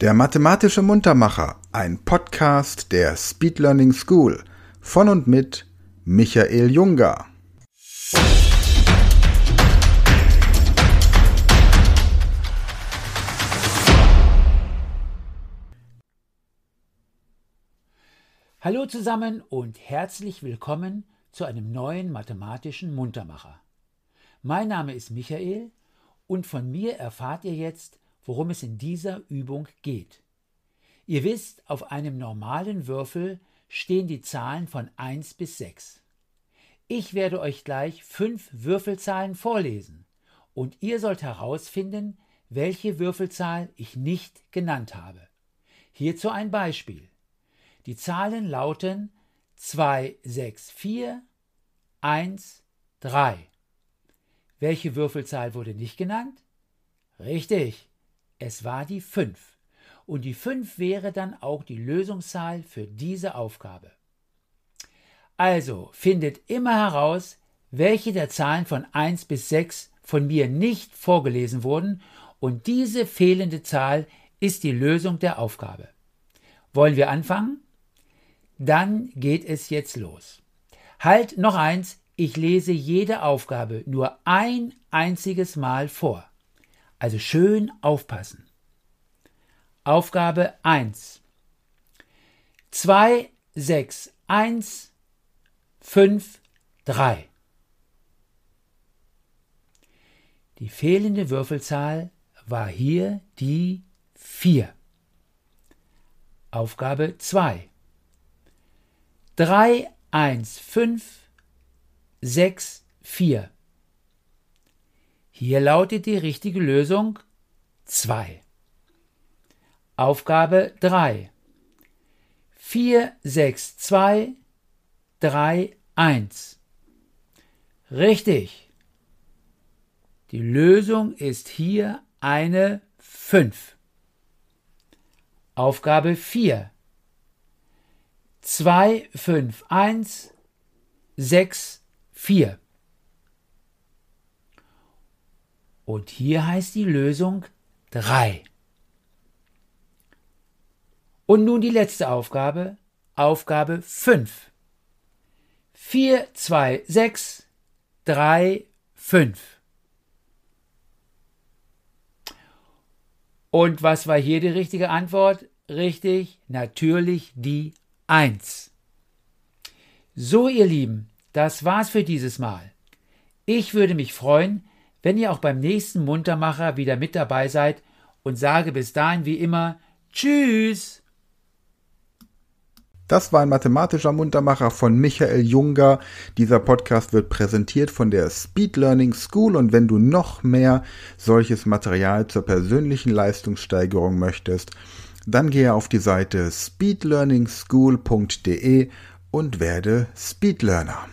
Der mathematische Muntermacher, ein Podcast der Speed Learning School von und mit Michael Junger. Hallo zusammen und herzlich willkommen zu einem neuen mathematischen Muntermacher. Mein Name ist Michael und von mir erfahrt ihr jetzt, worum es in dieser Übung geht. Ihr wisst, auf einem normalen Würfel stehen die Zahlen von 1 bis 6. Ich werde euch gleich fünf Würfelzahlen vorlesen und ihr sollt herausfinden, welche Würfelzahl ich nicht genannt habe. Hierzu ein Beispiel. Die Zahlen lauten 2, 6, 4, 1, 3. Welche Würfelzahl wurde nicht genannt? Richtig, es war die 5. Und die 5 wäre dann auch die Lösungszahl für diese Aufgabe. Also findet immer heraus, welche der Zahlen von 1 bis 6 von mir nicht vorgelesen wurden und diese fehlende Zahl ist die Lösung der Aufgabe. Wollen wir anfangen? Dann geht es jetzt los. Halt noch eins, ich lese jede Aufgabe nur ein einziges Mal vor. Also schön aufpassen. Aufgabe 1. 2, 6, 1, 5, 3. Die fehlende Würfelzahl war hier die 4. Aufgabe 2. 3, 1, 5, 6, 4. Hier lautet die richtige Lösung 2. Aufgabe 3. 4, 6, 2, 3, 1. Richtig. Die Lösung ist hier eine 5. Aufgabe 4. 2, 5, 1, 6, 4. Und hier heißt die Lösung 3. Und nun die letzte Aufgabe, Aufgabe 5. 4, 2, 6, 3, 5. Und was war hier die richtige Antwort? Richtig, natürlich die 1. So, ihr Lieben, das war's für dieses Mal. Ich würde mich freuen, wenn ihr auch beim nächsten Muntermacher wieder mit dabei seid und sage bis dahin wie immer Tschüss. Das war ein mathematischer Muntermacher von Michael Junger. Dieser Podcast wird präsentiert von der Speed Learning School und wenn du noch mehr solches Material zur persönlichen Leistungssteigerung möchtest, dann gehe auf die Seite speedlearningschool.de und werde Speedlearner.